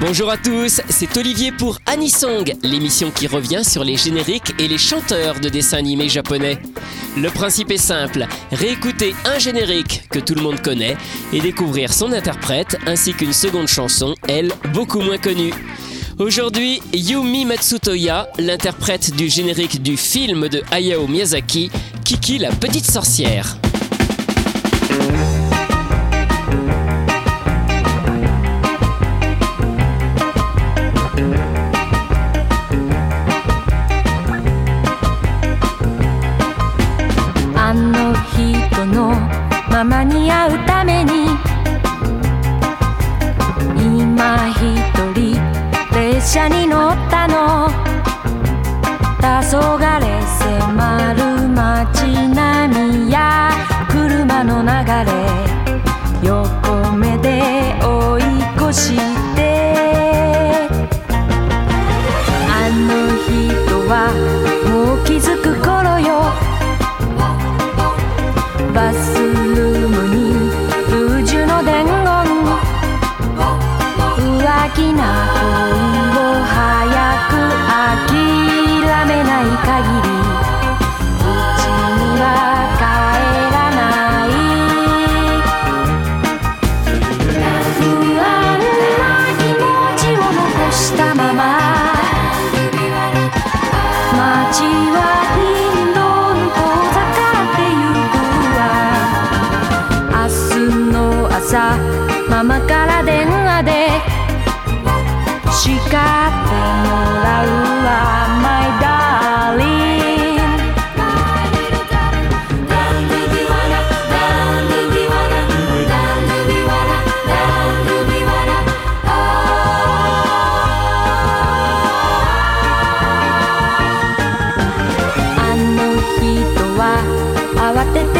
Bonjour à tous, c'est Olivier pour Anisong, l'émission qui revient sur les génériques et les chanteurs de dessins animés japonais. Le principe est simple, réécouter un générique que tout le monde connaît et découvrir son interprète ainsi qu'une seconde chanson, elle, beaucoup moins connue. Aujourd'hui, Yumi Matsutoya, l'interprète du générique du film de Hayao Miyazaki, Kiki la petite sorcière. ままに会うために今一人列車に乗ったの。黄昏迫る街並みやあの人は慌てて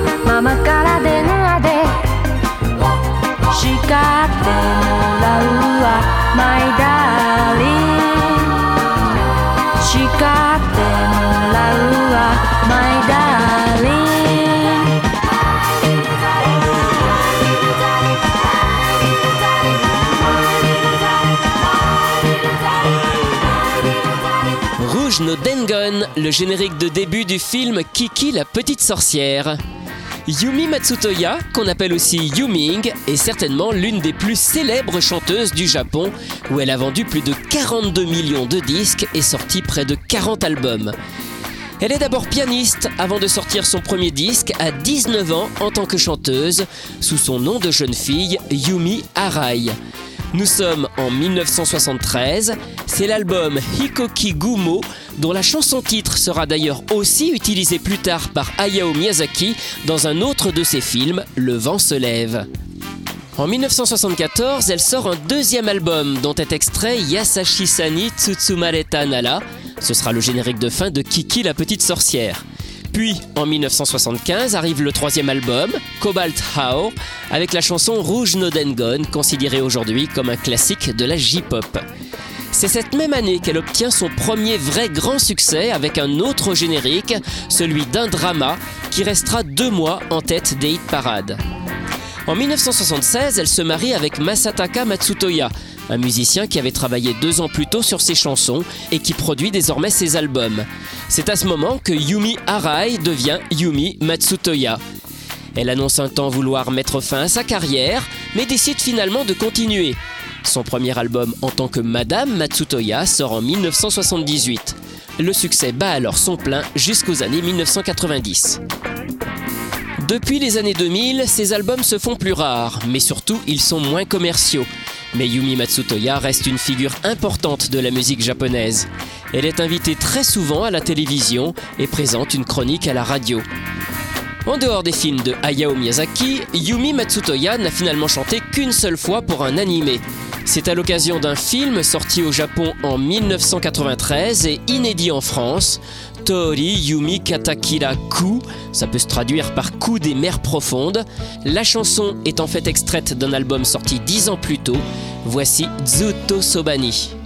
no Dengon, le générique de début du film Kiki la petite sorcière. Yumi Matsutoya, qu'on appelle aussi Yuming, est certainement l'une des plus célèbres chanteuses du Japon, où elle a vendu plus de 42 millions de disques et sorti près de 40 albums. Elle est d'abord pianiste avant de sortir son premier disque à 19 ans en tant que chanteuse, sous son nom de jeune fille Yumi Arai. Nous sommes en 1973, c'est l'album Hikoki Gumo, dont la chanson titre sera d'ailleurs aussi utilisée plus tard par Hayao Miyazaki dans un autre de ses films, Le vent se lève. En 1974, elle sort un deuxième album dont est extrait Yasashi Sani Tsutsumareta Nala. Ce sera le générique de fin de Kiki la petite sorcière. Puis, en 1975, arrive le troisième album, Cobalt How, avec la chanson Rouge no Dengon, considérée aujourd'hui comme un classique de la J-pop. C'est cette même année qu'elle obtient son premier vrai grand succès avec un autre générique, celui d'un drama, qui restera deux mois en tête des hit parades. En 1976, elle se marie avec Masataka Matsutoya, un musicien qui avait travaillé deux ans plus tôt sur ses chansons et qui produit désormais ses albums. C'est à ce moment que Yumi Arai devient Yumi Matsutoya. Elle annonce un temps vouloir mettre fin à sa carrière, mais décide finalement de continuer. Son premier album en tant que Madame Matsutoya sort en 1978. Le succès bat alors son plein jusqu'aux années 1990. Depuis les années 2000, ces albums se font plus rares, mais surtout ils sont moins commerciaux. Mais Yumi Matsutoya reste une figure importante de la musique japonaise. Elle est invitée très souvent à la télévision et présente une chronique à la radio. En dehors des films de Hayao Miyazaki, Yumi Matsutoya n'a finalement chanté qu'une seule fois pour un animé. C'est à l'occasion d'un film sorti au Japon en 1993 et inédit en France, Tori Yumi Katakira Ku, ça peut se traduire par coup des mers profondes. La chanson est en fait extraite d'un album sorti dix ans plus tôt. Voici Zuto Sobani.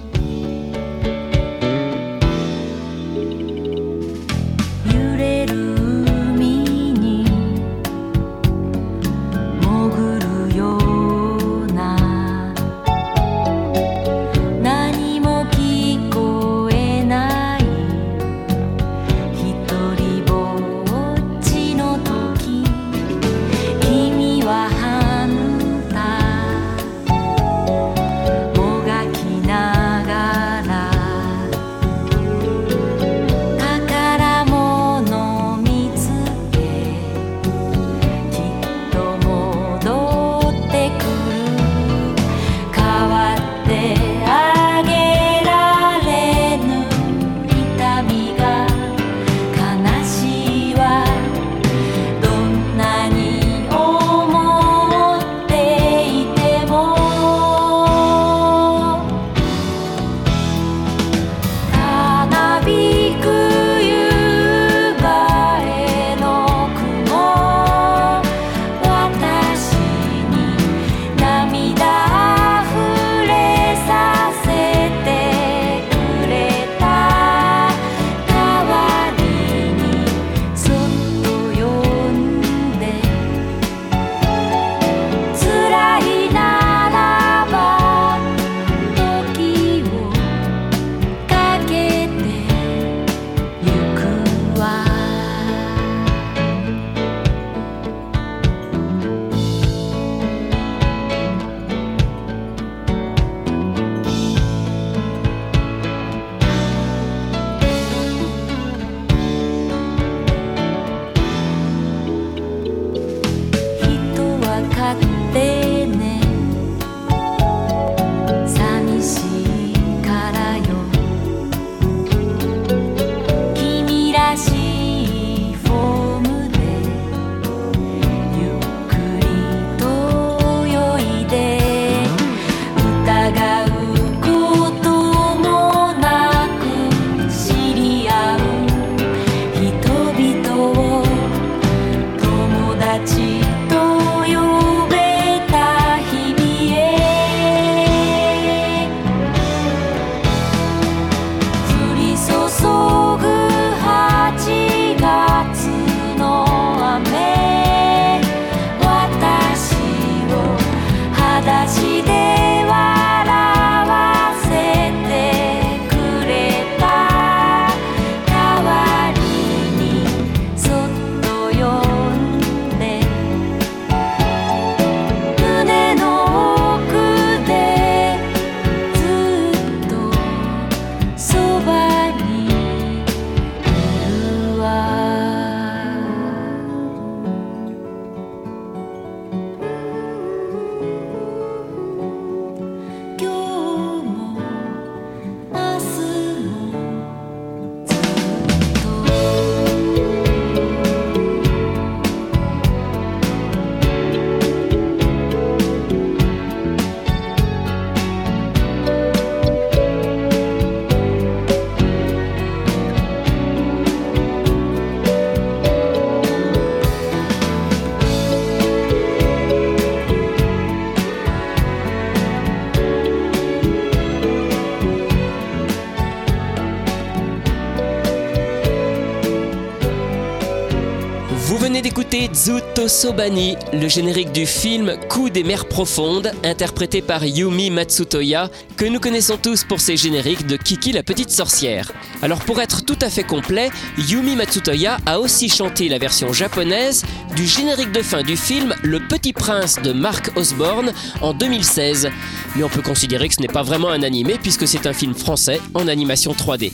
Venez d'écouter Zuto Sobani, le générique du film Coup des mers profondes, interprété par Yumi Matsutoya, que nous connaissons tous pour ses génériques de Kiki la petite sorcière. Alors pour être tout à fait complet, Yumi Matsutoya a aussi chanté la version japonaise du générique de fin du film Le Petit Prince de Mark Osborne en 2016. Mais on peut considérer que ce n'est pas vraiment un animé puisque c'est un film français en animation 3D.